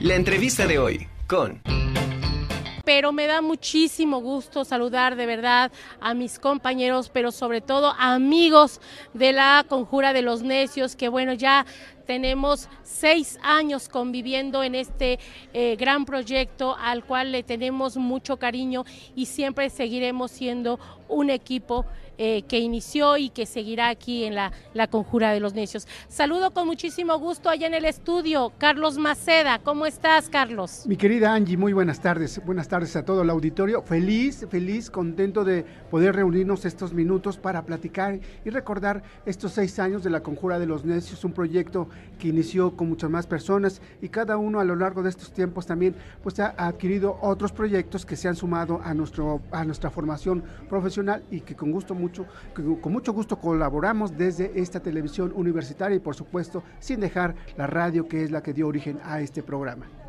La entrevista de hoy con pero me da muchísimo gusto saludar de verdad a mis compañeros, pero sobre todo amigos de la Conjura de los Necios, que bueno, ya tenemos seis años conviviendo en este eh, gran proyecto al cual le tenemos mucho cariño y siempre seguiremos siendo un equipo eh, que inició y que seguirá aquí en la, la Conjura de los Necios. Saludo con muchísimo gusto allá en el estudio, Carlos Maceda. ¿Cómo estás, Carlos? Mi querida Angie, muy buenas tardes. Buenas tardes a todo el auditorio. Feliz, feliz, contento de poder reunirnos estos minutos para platicar y recordar estos seis años de la Conjura de los Necios, un proyecto que inició con muchas más personas y cada uno a lo largo de estos tiempos también pues ha adquirido otros proyectos que se han sumado a, nuestro, a nuestra formación profesional y que con gusto con mucho gusto colaboramos desde esta televisión universitaria y por supuesto sin dejar la radio que es la que dio origen a este programa.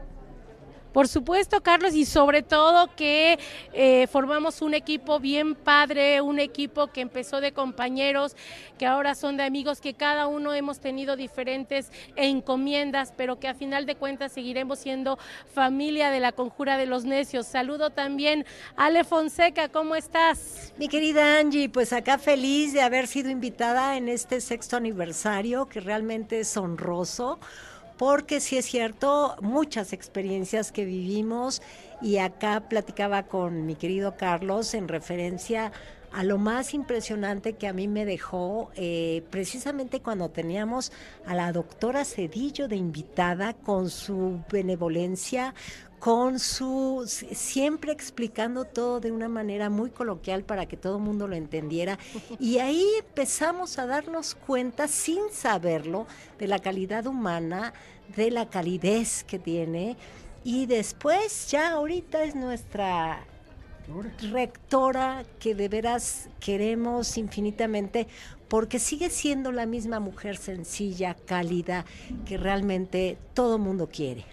Por supuesto, Carlos, y sobre todo que eh, formamos un equipo bien padre, un equipo que empezó de compañeros, que ahora son de amigos, que cada uno hemos tenido diferentes encomiendas, pero que a final de cuentas seguiremos siendo familia de la Conjura de los Necios. Saludo también a Ale Fonseca, ¿cómo estás? Mi querida Angie, pues acá feliz de haber sido invitada en este sexto aniversario, que realmente es honroso porque sí es cierto, muchas experiencias que vivimos y acá platicaba con mi querido Carlos en referencia lo más impresionante que a mí me dejó, eh, precisamente cuando teníamos a la doctora Cedillo de invitada con su benevolencia, con su siempre explicando todo de una manera muy coloquial para que todo el mundo lo entendiera. Y ahí empezamos a darnos cuenta, sin saberlo, de la calidad humana, de la calidez que tiene. Y después, ya ahorita es nuestra rectora que de veras queremos infinitamente porque sigue siendo la misma mujer sencilla, cálida, que realmente todo mundo quiere.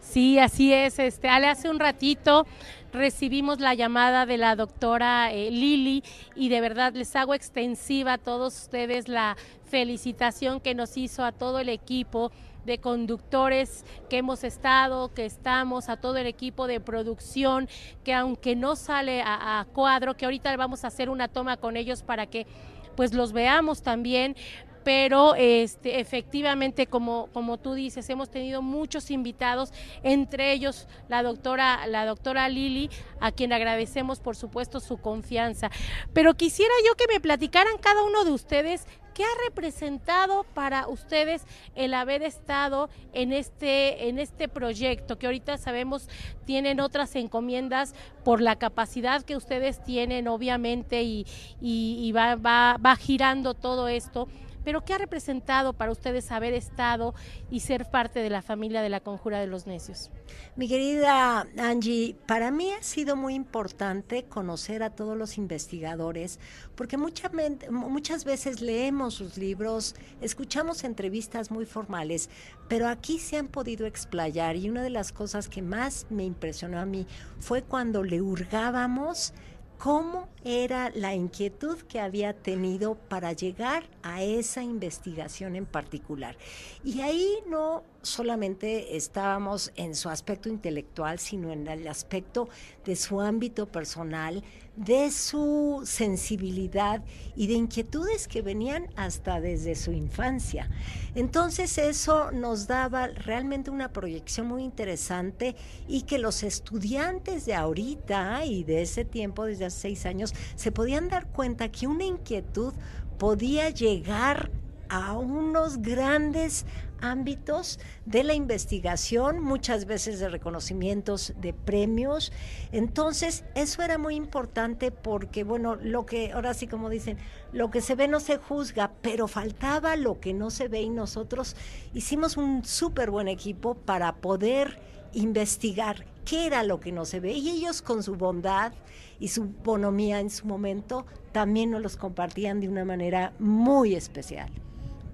Sí, así es. Este, hace un ratito recibimos la llamada de la doctora eh, Lili y de verdad les hago extensiva a todos ustedes la felicitación que nos hizo a todo el equipo de conductores que hemos estado, que estamos, a todo el equipo de producción, que aunque no sale a, cuadro, que ahorita vamos a hacer una toma con ellos para que pues los veamos también, pero este, efectivamente, como, como tú dices, hemos tenido muchos invitados, entre ellos la doctora, la doctora Lili, a quien agradecemos por supuesto su confianza. Pero quisiera yo que me platicaran cada uno de ustedes ¿Qué ha representado para ustedes el haber estado en este, en este proyecto que ahorita sabemos tienen otras encomiendas por la capacidad que ustedes tienen, obviamente, y, y, va, va, va girando todo esto? Pero ¿qué ha representado para ustedes haber estado y ser parte de la familia de la Conjura de los Necios? Mi querida Angie, para mí ha sido muy importante conocer a todos los investigadores, porque muchas veces leemos sus libros, escuchamos entrevistas muy formales, pero aquí se han podido explayar y una de las cosas que más me impresionó a mí fue cuando le hurgábamos cómo era la inquietud que había tenido para llegar a esa investigación en particular. Y ahí no solamente estábamos en su aspecto intelectual, sino en el aspecto de su ámbito personal, de su sensibilidad y de inquietudes que venían hasta desde su infancia. Entonces eso nos daba realmente una proyección muy interesante y que los estudiantes de ahorita y de ese tiempo, desde hace seis años, se podían dar cuenta que una inquietud podía llegar a unos grandes ámbitos de la investigación, muchas veces de reconocimientos de premios. Entonces, eso era muy importante porque, bueno, lo que, ahora sí como dicen, lo que se ve no se juzga, pero faltaba lo que no se ve y nosotros hicimos un súper buen equipo para poder investigar qué era lo que no se ve y ellos con su bondad y su bonomía en su momento también nos los compartían de una manera muy especial.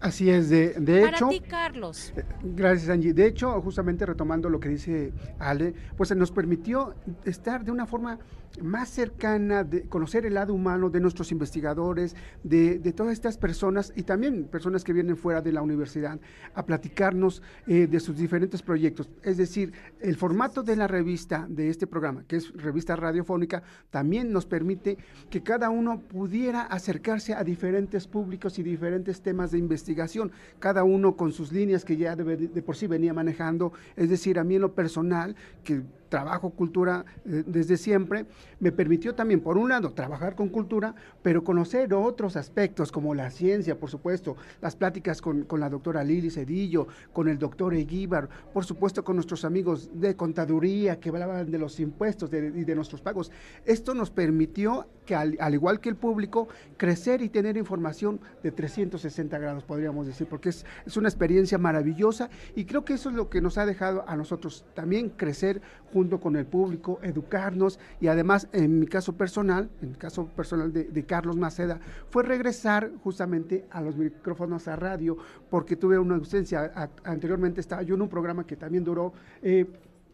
Así es, de, de Para hecho. ti, Carlos. Eh, gracias, Angie. De hecho, justamente retomando lo que dice Ale, pues nos permitió estar de una forma más cercana, de conocer el lado humano de nuestros investigadores, de, todas estas personas y también personas que vienen fuera de la universidad a platicarnos eh, de sus diferentes proyectos. Es decir, el formato de la revista, de este programa, que es revista radiofónica, también nos permite que cada uno pudiera acercarse a diferentes públicos y diferentes temas de investigación, cada uno con sus líneas que ya de, de por sí venía manejando. Es decir, a mí en lo personal, que trabajo cultura eh, desde siempre, me permitió también, por un lado, trabajar con cultura, pero conocer otros aspectos como la ciencia, por supuesto, las pláticas con, la doctora Lili Cedillo, con el doctor Eguíbar, por supuesto con nuestros amigos de contaduría que hablaban de los impuestos y de, nuestros pagos. Esto nos permitió que, al, igual que el público, crecer y tener información de 360 grados, podríamos decir, porque es, es una experiencia maravillosa y creo que eso es lo que nos ha dejado a nosotros también crecer junto con el público, educarnos y además en mi caso personal, en el caso personal de, Carlos Maceda, fue regresar justamente a los micrófonos a radio porque tuve una ausencia. anteriormente estaba yo en un programa que también duró eh,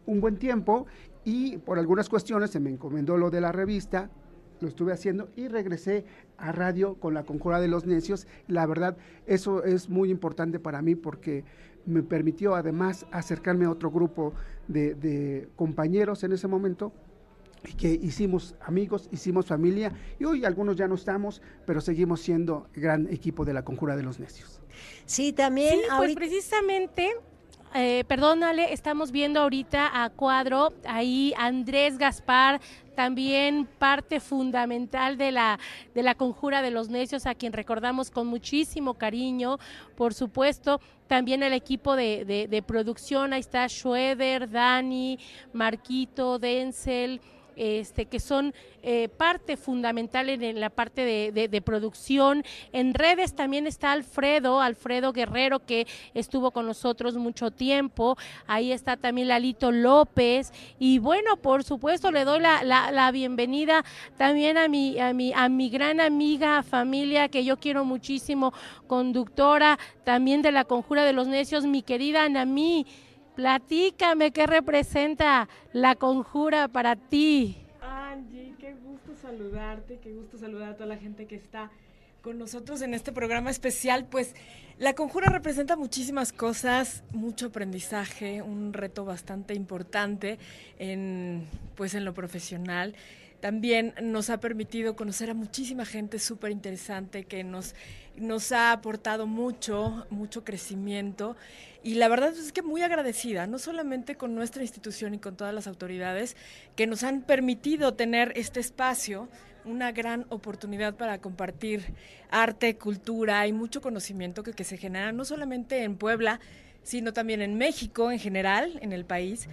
un buen tiempo y por algunas cuestiones se me encomendó lo de la revista, lo estuve haciendo y regresé a radio con la Conjura de los Necios. La verdad, eso es muy importante para mí porque me permitió además acercarme a otro grupo de, compañeros en ese momento y que hicimos amigos, hicimos familia y hoy algunos ya no estamos, pero seguimos siendo gran equipo de la Conjura de los Necios. Sí, también. Sí, pues precisamente eh, perdónale, estamos viendo ahorita a cuadro ahí Andrés Gaspar, también parte fundamental de la, de la conjura de los necios, a quien recordamos con muchísimo cariño, por supuesto, también el equipo de, de producción, ahí está Schroeder, Dani, Marquito, Denzel, este, que son eh, parte fundamental en, la parte de, producción. En redes también está Alfredo, Alfredo Guerrero, que estuvo con nosotros mucho tiempo. Ahí está también Lalito López. Y bueno, por supuesto, le doy la, bienvenida también a mi, a, mi, a mi gran amiga, familia, que yo quiero muchísimo, conductora también de la Conjura de los Necios, mi querida Anamí. Platícame qué representa la conjura para ti. Angie, qué gusto saludarte, qué gusto saludar a toda la gente que está con nosotros en este programa especial. Pues la conjura representa muchísimas cosas, mucho aprendizaje, un reto bastante importante en, pues en lo profesional. También nos ha permitido conocer a muchísima gente súper interesante que nos, nos ha aportado mucho, mucho crecimiento y la verdad es que muy agradecida, no solamente con nuestra institución y con todas las autoridades que nos han permitido tener este espacio, una gran oportunidad para compartir arte, cultura y mucho conocimiento que, que se genera no solamente en Puebla, sino también en México en general, en el país.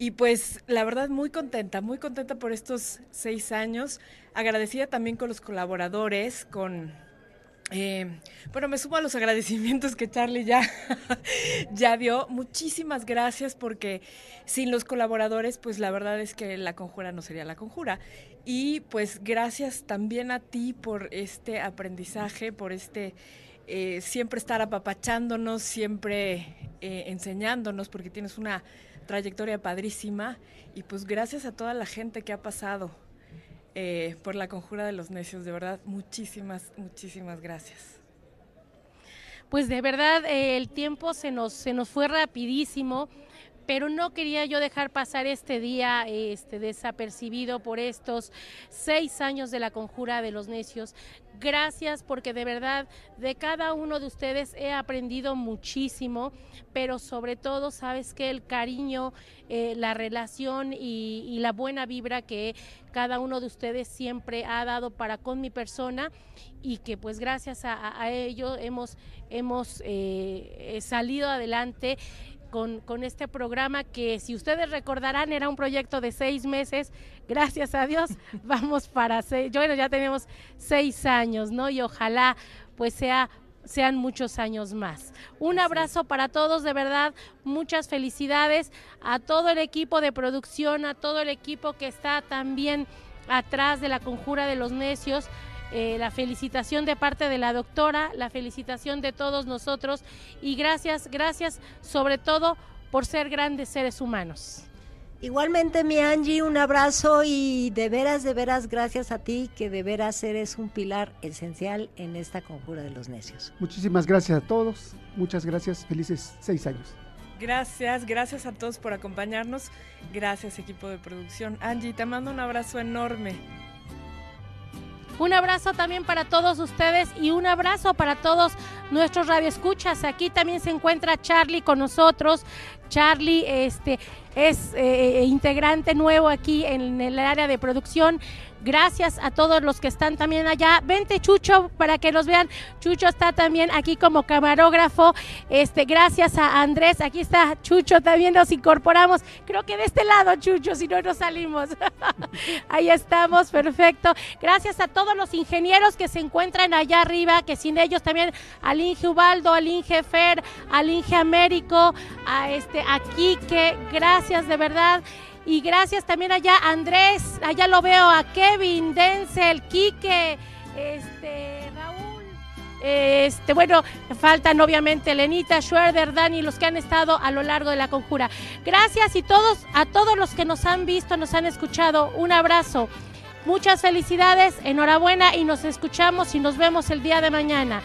Y pues la verdad muy contenta, muy contenta por estos seis años, agradecida también con los colaboradores, con eh, bueno, me sumo a los agradecimientos que Charlie ya, ya dio. Muchísimas gracias porque sin los colaboradores, pues la verdad es que la conjura no sería la conjura. Y pues gracias también a ti por este aprendizaje, por este eh, siempre estar apapachándonos, siempre eh, enseñándonos, porque tienes una trayectoria padrísima. Y pues gracias a toda la gente que ha pasado eh, por la conjura de los necios. De verdad, muchísimas, muchísimas gracias. Pues de verdad, eh, el tiempo se nos, se nos fue rapidísimo pero no quería yo dejar pasar este día este, desapercibido por estos seis años de la conjura de los necios. Gracias porque de verdad de cada uno de ustedes he aprendido muchísimo, pero sobre todo sabes que el cariño, eh, la relación y, la buena vibra que cada uno de ustedes siempre ha dado para con mi persona y que pues gracias a, ello hemos, hemos eh, salido adelante con, con, este programa que si ustedes recordarán era un proyecto de seis meses, gracias a Dios vamos para seis, bueno ya tenemos seis años, ¿no? Y ojalá pues sea sean muchos años más. Un abrazo para todos, de verdad, muchas felicidades a todo el equipo de producción, a todo el equipo que está también atrás de la conjura de los necios. Eh, la felicitación de parte de la doctora, la felicitación de todos nosotros y gracias, gracias sobre todo por ser grandes seres humanos. Igualmente, mi Angie, un abrazo y de veras, de veras, gracias a ti, que de veras eres un pilar esencial en esta conjura de los necios. Muchísimas gracias a todos, muchas gracias, felices seis años. Gracias, gracias a todos por acompañarnos, gracias equipo de producción. Angie, te mando un abrazo enorme. Un abrazo también para todos ustedes y un abrazo para todos nuestros radioescuchas. Aquí también se encuentra Charlie con nosotros. Charlie este, es eh, integrante nuevo aquí en el área de producción. Gracias a todos los que están también allá. Vente, Chucho, para que los vean. Chucho está también aquí como camarógrafo. Este, gracias a Andrés. Aquí está Chucho, también nos incorporamos. Creo que de este lado, Chucho, si no nos salimos. Ahí estamos, perfecto. Gracias a todos los ingenieros que se encuentran allá arriba, que sin ellos también al Inge Ubaldo, al Inge Fer, al Inge Américo, a este, a Quique. Gracias de verdad. Y gracias también allá Andrés, allá lo veo a Kevin, Denzel, Quique, este, Raúl. Este, bueno, faltan obviamente Lenita, Schwerder, Dani, los que han estado a lo largo de la conjura. Gracias y todos, a todos los que nos han visto, nos han escuchado. Un abrazo. Muchas felicidades, enhorabuena y nos escuchamos y nos vemos el día de mañana.